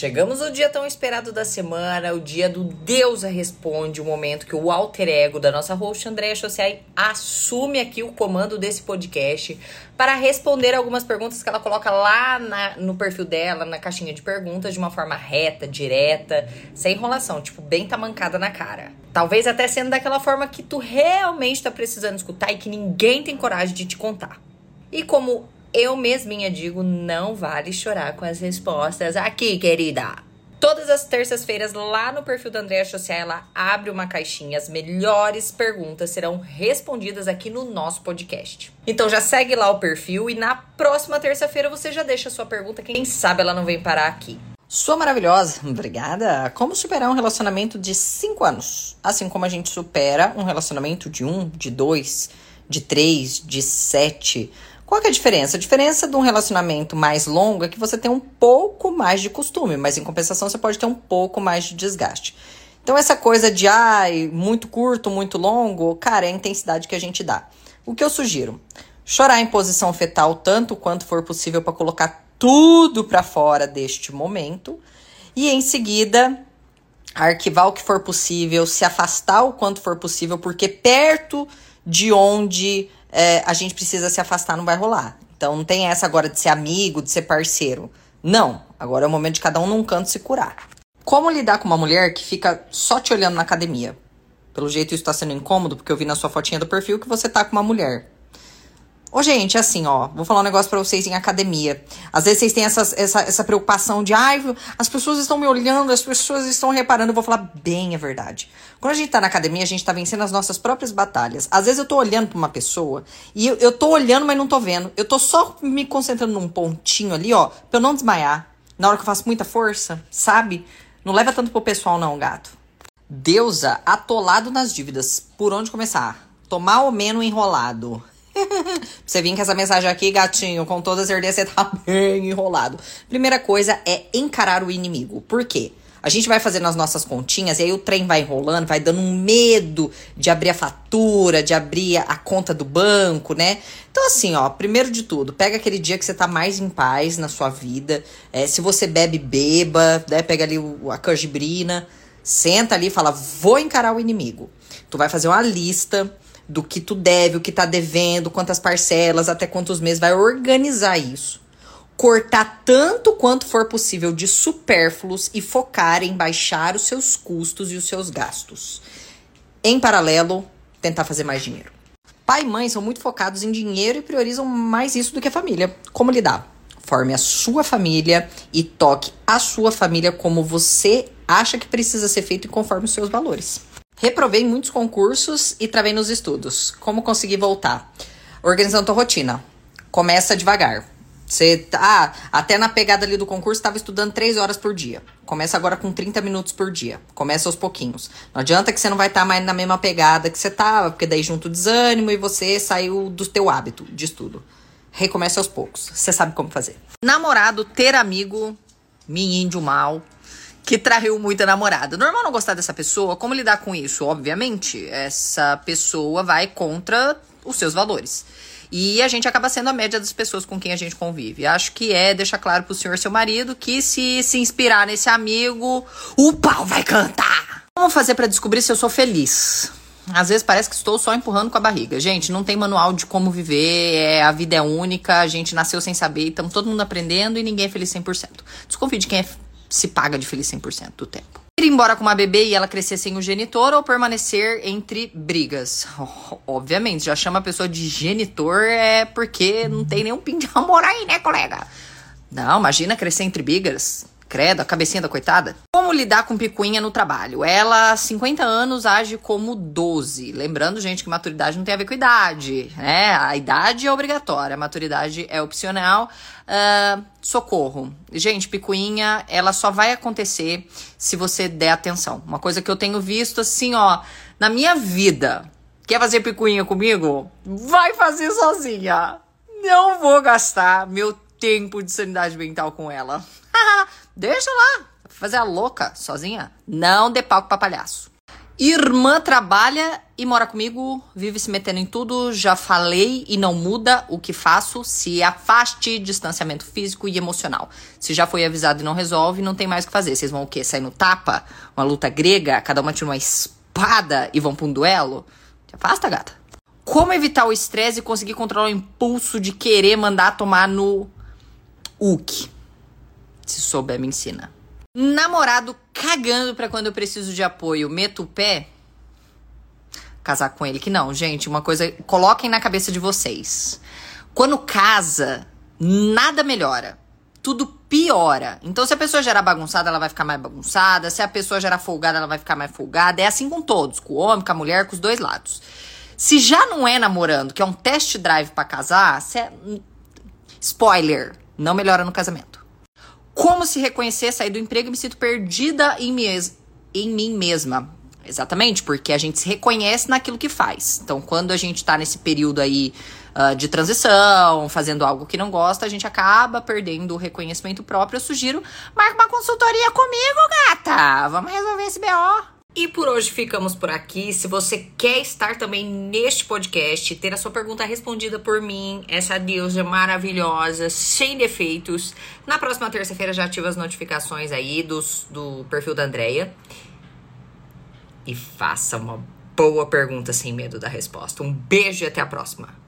Chegamos no dia tão esperado da semana, o dia do Deus Responde, o momento que o alter ego da nossa host Andréa Chociai assume aqui o comando desse podcast para responder algumas perguntas que ela coloca lá na, no perfil dela, na caixinha de perguntas, de uma forma reta, direta, sem enrolação, tipo, bem tamancada na cara. Talvez até sendo daquela forma que tu realmente tá precisando escutar e que ninguém tem coragem de te contar. E como eu mesminha digo, não vale chorar com as respostas aqui, querida. Todas as terças-feiras, lá no perfil da Andrea Social, ela abre uma caixinha. As melhores perguntas serão respondidas aqui no nosso podcast. Então já segue lá o perfil e na próxima terça-feira você já deixa a sua pergunta. Quem sabe ela não vem parar aqui. Sua maravilhosa, obrigada. Como superar um relacionamento de 5 anos? Assim como a gente supera um relacionamento de 1, um, de 2, de 3, de 7 qual é a diferença? A diferença de um relacionamento mais longo é que você tem um pouco mais de costume, mas em compensação você pode ter um pouco mais de desgaste. Então, essa coisa de ai, muito curto, muito longo, cara, é a intensidade que a gente dá. O que eu sugiro? Chorar em posição fetal tanto quanto for possível para colocar tudo para fora deste momento e em seguida arquivar o que for possível, se afastar o quanto for possível, porque perto de onde é, a gente precisa se afastar, não vai rolar. Então não tem essa agora de ser amigo, de ser parceiro. Não. Agora é o momento de cada um num canto se curar. Como lidar com uma mulher que fica só te olhando na academia? Pelo jeito isso tá sendo incômodo, porque eu vi na sua fotinha do perfil que você tá com uma mulher. Ô, gente, assim, ó, vou falar um negócio pra vocês em academia. Às vezes vocês têm essa, essa, preocupação de, ai, as pessoas estão me olhando, as pessoas estão reparando. Eu vou falar bem a verdade. Quando a gente tá na academia, a gente tá vencendo as nossas próprias batalhas. Às vezes eu tô olhando pra uma pessoa e eu, eu tô olhando, mas não tô vendo. Eu tô só me concentrando num pontinho ali, ó, pra eu não desmaiar. Na hora que eu faço muita força, sabe? Não leva tanto pro pessoal, não, gato. Deusa, atolado nas dívidas. Por onde começar? Tomar ou menos enrolado? você vir com essa mensagem aqui, gatinho, com toda certeza você tá bem enrolado. Primeira coisa é encarar o inimigo. Por quê? A gente vai fazendo as nossas continhas e aí o trem vai enrolando, vai dando um medo de abrir a fatura, de abrir a conta do banco, né? Então, assim, ó, primeiro de tudo, pega aquele dia que você tá mais em paz na sua vida. É, se você bebe, beba, né? Pega ali o, a canjibrina, senta ali e fala: vou encarar o inimigo. Tu vai fazer uma lista do que tu deve, o que tá devendo, quantas parcelas, até quantos meses, vai organizar isso. Cortar tanto quanto for possível de supérfluos e focar em baixar os seus custos e os seus gastos. Em paralelo, tentar fazer mais dinheiro. Pai e mãe são muito focados em dinheiro e priorizam mais isso do que a família. Como lidar? Forme a sua família e toque a sua família como você acha que precisa ser feito e conforme os seus valores. Reprovei muitos concursos e travei nos estudos. Como conseguir voltar? Organizando tua rotina. Começa devagar. Você ah, até na pegada ali do concurso estava estudando 3 horas por dia. Começa agora com 30 minutos por dia. Começa aos pouquinhos. Não adianta que você não vai estar tá mais na mesma pegada que você estava, porque daí junto o desânimo e você saiu do teu hábito de estudo. Recomece aos poucos. Você sabe como fazer. Namorado, ter amigo, me índio mal, que traiu muito a namorada. Normal não gostar dessa pessoa. Como lidar com isso? Obviamente, essa pessoa vai contra os seus valores. E a gente acaba sendo a média das pessoas com quem a gente convive. Acho que é deixar claro pro senhor, seu marido, que se se inspirar nesse amigo, o pau vai cantar. Como fazer para descobrir se eu sou feliz? Às vezes parece que estou só empurrando com a barriga. Gente, não tem manual de como viver, é, a vida é única, a gente nasceu sem saber, estamos todo mundo aprendendo e ninguém é feliz 100%. Desconfie de quem é se paga de feliz 100% do tempo. Ir embora com uma bebê e ela crescer sem o genitor ou permanecer entre brigas? Obviamente, já chama a pessoa de genitor é porque não tem nenhum pin de amor aí, né, colega? Não, imagina crescer entre brigas. Credo, a cabecinha da coitada. Como lidar com picuinha no trabalho? Ela, 50 anos, age como 12. Lembrando, gente, que maturidade não tem a ver com idade, né? A idade é obrigatória, a maturidade é opcional. Uh, socorro. Gente, picuinha, ela só vai acontecer se você der atenção. Uma coisa que eu tenho visto, assim, ó, na minha vida. Quer fazer picuinha comigo? Vai fazer sozinha. Não vou gastar meu tempo de sanidade mental com ela. Deixa lá, fazer a louca sozinha. Não dê palco pra palhaço. Irmã trabalha e mora comigo, vive se metendo em tudo. Já falei e não muda o que faço. Se afaste, distanciamento físico e emocional. Se já foi avisado e não resolve, não tem mais o que fazer. Vocês vão o quê? Sair no tapa? Uma luta grega? Cada uma tira uma espada e vão pra um duelo? Te afasta, gata. Como evitar o estresse e conseguir controlar o impulso de querer mandar tomar no UC? Se souber, me ensina. Namorado cagando pra quando eu preciso de apoio, meto o pé. Casar com ele que não, gente, uma coisa, coloquem na cabeça de vocês. Quando casa, nada melhora. Tudo piora. Então, se a pessoa gerar bagunçada, ela vai ficar mais bagunçada. Se a pessoa gerar folgada, ela vai ficar mais folgada. É assim com todos, com o homem, com a mulher, com os dois lados. Se já não é namorando, que é um test drive para casar, é... spoiler, não melhora no casamento. Como se reconhecer, sair do emprego e me sinto perdida em, mes em mim mesma. Exatamente, porque a gente se reconhece naquilo que faz. Então, quando a gente tá nesse período aí uh, de transição, fazendo algo que não gosta, a gente acaba perdendo o reconhecimento próprio. Eu sugiro, marca uma consultoria comigo, gata! Vamos resolver esse BO. E por hoje ficamos por aqui. Se você quer estar também neste podcast, ter a sua pergunta respondida por mim, essa deusa maravilhosa, sem defeitos, na próxima terça-feira já ativa as notificações aí dos, do perfil da Andrea. E faça uma boa pergunta sem medo da resposta. Um beijo e até a próxima.